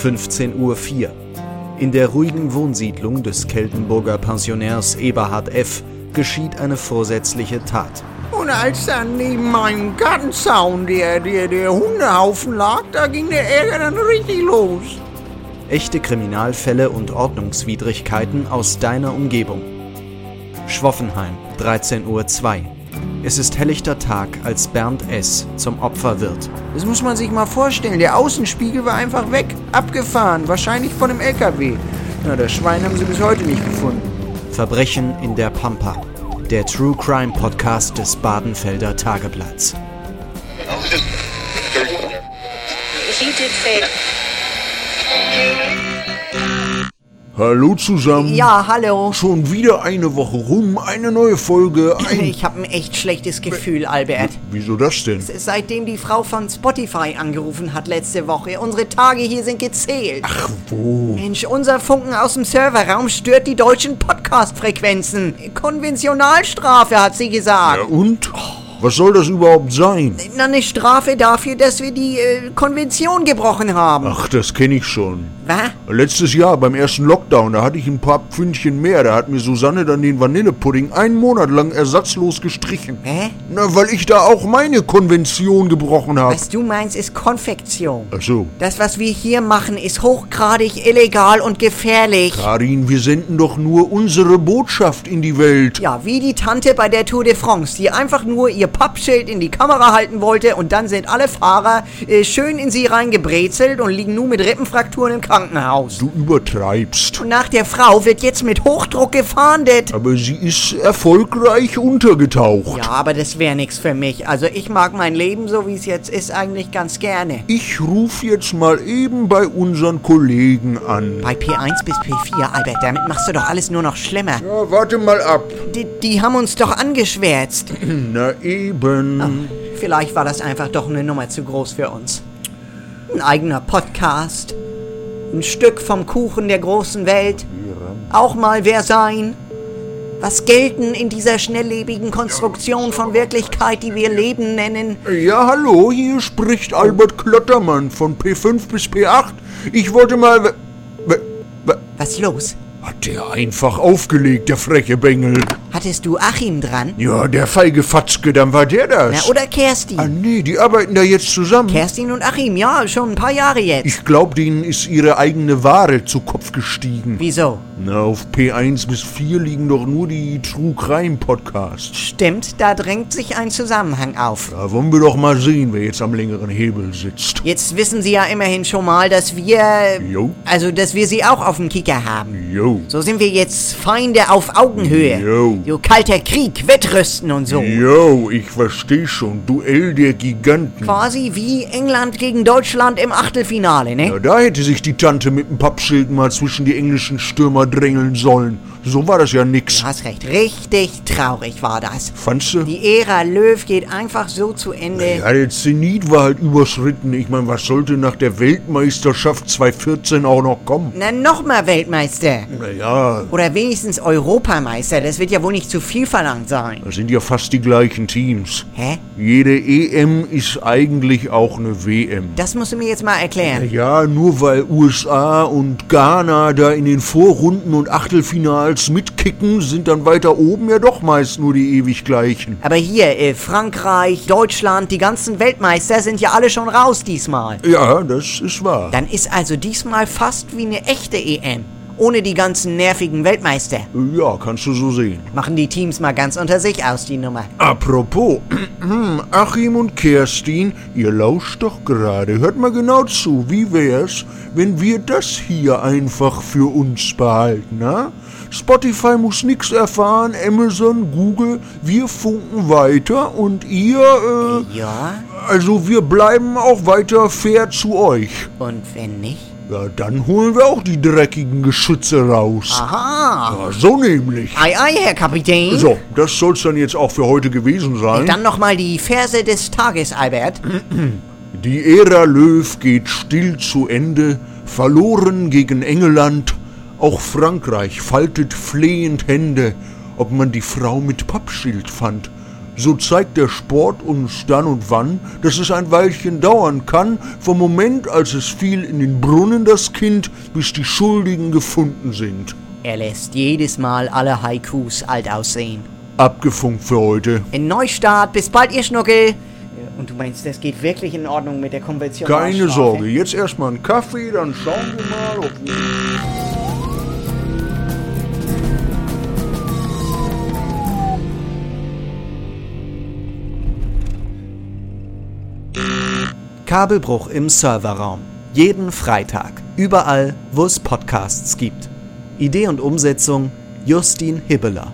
15.04 Uhr. In der ruhigen Wohnsiedlung des Keltenburger Pensionärs Eberhard F. geschieht eine vorsätzliche Tat. Und als dann neben meinem Gartenzaun der, der, der Hundehaufen lag, da ging der Ärger dann richtig los. Echte Kriminalfälle und Ordnungswidrigkeiten aus deiner Umgebung. Schwoffenheim, 13.02 Uhr. Es ist helllichter Tag, als Bernd S. zum Opfer wird. Das muss man sich mal vorstellen. Der Außenspiegel war einfach weg, abgefahren, wahrscheinlich von einem LKW. Na, das Schwein haben sie bis heute nicht gefunden. Verbrechen in der Pampa. Der True Crime Podcast des Badenfelder Tageblatts. He did say Hallo zusammen. Ja, hallo. Schon wieder eine Woche rum, eine neue Folge. Ein Ich habe ein echt schlechtes Gefühl, Albert. Wieso das denn? Seitdem die Frau von Spotify angerufen hat letzte Woche, unsere Tage hier sind gezählt. Ach wo? Mensch, unser Funken aus dem Serverraum stört die deutschen Podcast-Frequenzen. Konventionalstrafe, hat sie Ja gesagt. und? Was soll das überhaupt sein? Na, eine Strafe dafür, dass wir die äh, Konvention gebrochen haben. Ach, das kenne ich schon. Was? Letztes Jahr beim ersten Lockdown, da hatte ich ein paar Pfündchen mehr. Da hat mir Susanne dann den Vanillepudding einen Monat lang ersatzlos gestrichen. Hä? Na, weil ich da auch meine Konvention gebrochen habe. Was du meinst, ist Konfektion. Ach so. Das, was wir hier machen, ist hochgradig illegal und gefährlich. Karin, wir senden doch nur unsere Botschaft in die Welt. Ja, wie die Tante bei der Tour de France, die einfach nur ihr Pappschild in die Kamera halten wollte und dann sind alle Fahrer äh, schön in sie reingebrezelt und liegen nun mit Rippenfrakturen im Krankenhaus. Du übertreibst. Und nach der Frau wird jetzt mit Hochdruck gefahndet. Aber sie ist erfolgreich untergetaucht. Ja, aber das wäre nichts für mich. Also ich mag mein Leben, so wie es jetzt ist, eigentlich ganz gerne. Ich rufe jetzt mal eben bei unseren Kollegen an. Bei P1 bis P4, Albert, damit machst du doch alles nur noch schlimmer. Ja, warte mal ab. Die, die haben uns doch angeschwärzt. Na eben. Vielleicht war das einfach doch eine Nummer zu groß für uns. Ein eigener Podcast. Ein Stück vom Kuchen der großen Welt. Auch mal wer sein. Was gelten in dieser schnelllebigen Konstruktion von Wirklichkeit, die wir Leben nennen? Ja, hallo, hier spricht Albert Klottermann von P5 bis P8. Ich wollte mal... Was los? Hat der einfach aufgelegt, der freche Bengel. Hattest du Achim dran? Ja, der feige Fatzke, dann war der das. Na, oder Kerstin? ah, nee, die arbeiten da jetzt zusammen. Kerstin und Achim, ja, schon ein paar Jahre jetzt. Ich glaub, denen ist ihre eigene Ware zu Kopf gestiegen. Wieso? Na, auf P1 bis 4 liegen doch nur die True Crime Podcasts. Stimmt, da drängt sich ein Zusammenhang auf. Da wollen wir doch mal sehen, wer jetzt am längeren Hebel sitzt. Jetzt wissen Sie ja immerhin schon mal, dass wir. Jo. Also, dass wir Sie auch auf dem Kicker haben. Jo. So sind wir jetzt Feinde auf Augenhöhe. Jo. So kalter Krieg, Wettrüsten und so. Jo, ich versteh schon. Duell der Giganten. Quasi wie England gegen Deutschland im Achtelfinale, ne? Ja, da hätte sich die Tante mit dem Pappschild mal zwischen die englischen Stürmer drängeln sollen. So war das ja nix. Du hast recht, richtig traurig war das. Fandst du? Die Ära Löw geht einfach so zu Ende. Ja, der Zenit war halt überschritten. Ich meine, was sollte nach der Weltmeisterschaft 2014 auch noch kommen? Na, nochmal Weltmeister. Naja, Oder wenigstens Europameister. Das wird ja wohl nicht zu viel verlangt sein. das sind ja fast die gleichen Teams. Hä? Jede EM ist eigentlich auch eine WM. Das musst du mir jetzt mal erklären. Ja, nur weil USA und Ghana da in den Vorrunden und Achtelfinals mitkicken, sind dann weiter oben ja doch meist nur die ewig gleichen. Aber hier, äh, Frankreich, Deutschland, die ganzen Weltmeister sind ja alle schon raus diesmal. Ja, das ist wahr. Dann ist also diesmal fast wie eine echte EM. Ohne die ganzen nervigen Weltmeister. Ja, kannst du so sehen. Machen die Teams mal ganz unter sich aus, die Nummer. Apropos, Achim und Kerstin, ihr lauscht doch gerade. Hört mal genau zu. Wie wär's, wenn wir das hier einfach für uns behalten, na? Spotify muss nix erfahren, Amazon, Google, wir funken weiter und ihr, äh, Ja? also wir bleiben auch weiter fair zu euch. Und wenn nicht? Ja, dann holen wir auch die dreckigen Geschütze raus. Aha! Ja, so nämlich. Ei, ei, Herr Kapitän. So, das soll's dann jetzt auch für heute gewesen sein. Dann nochmal die Verse des Tages, Albert. Die Ära Löw geht still zu Ende, verloren gegen England. Auch Frankreich faltet flehend Hände, ob man die Frau mit Pappschild fand. so zeigt der Sport uns dann und wann, dass es ein Weilchen dauern kann, vom Moment, als es fiel in den Brunnen das Kind, bis die Schuldigen gefunden sind. Er lässt jedes Mal alle Haikus alt aussehen. Abgefunkt für heute. In Neustart, bis bald, ihr Schnuckel. Und du meinst, das geht wirklich in Ordnung mit der Konvention? Keine Sorge, jetzt erstmal einen Kaffee, dann schauen wir mal, ob wir... Kabelbruch im Serverraum. Jeden Freitag. Überall, wo es Podcasts gibt. Idee und Umsetzung Justin Hibbeler.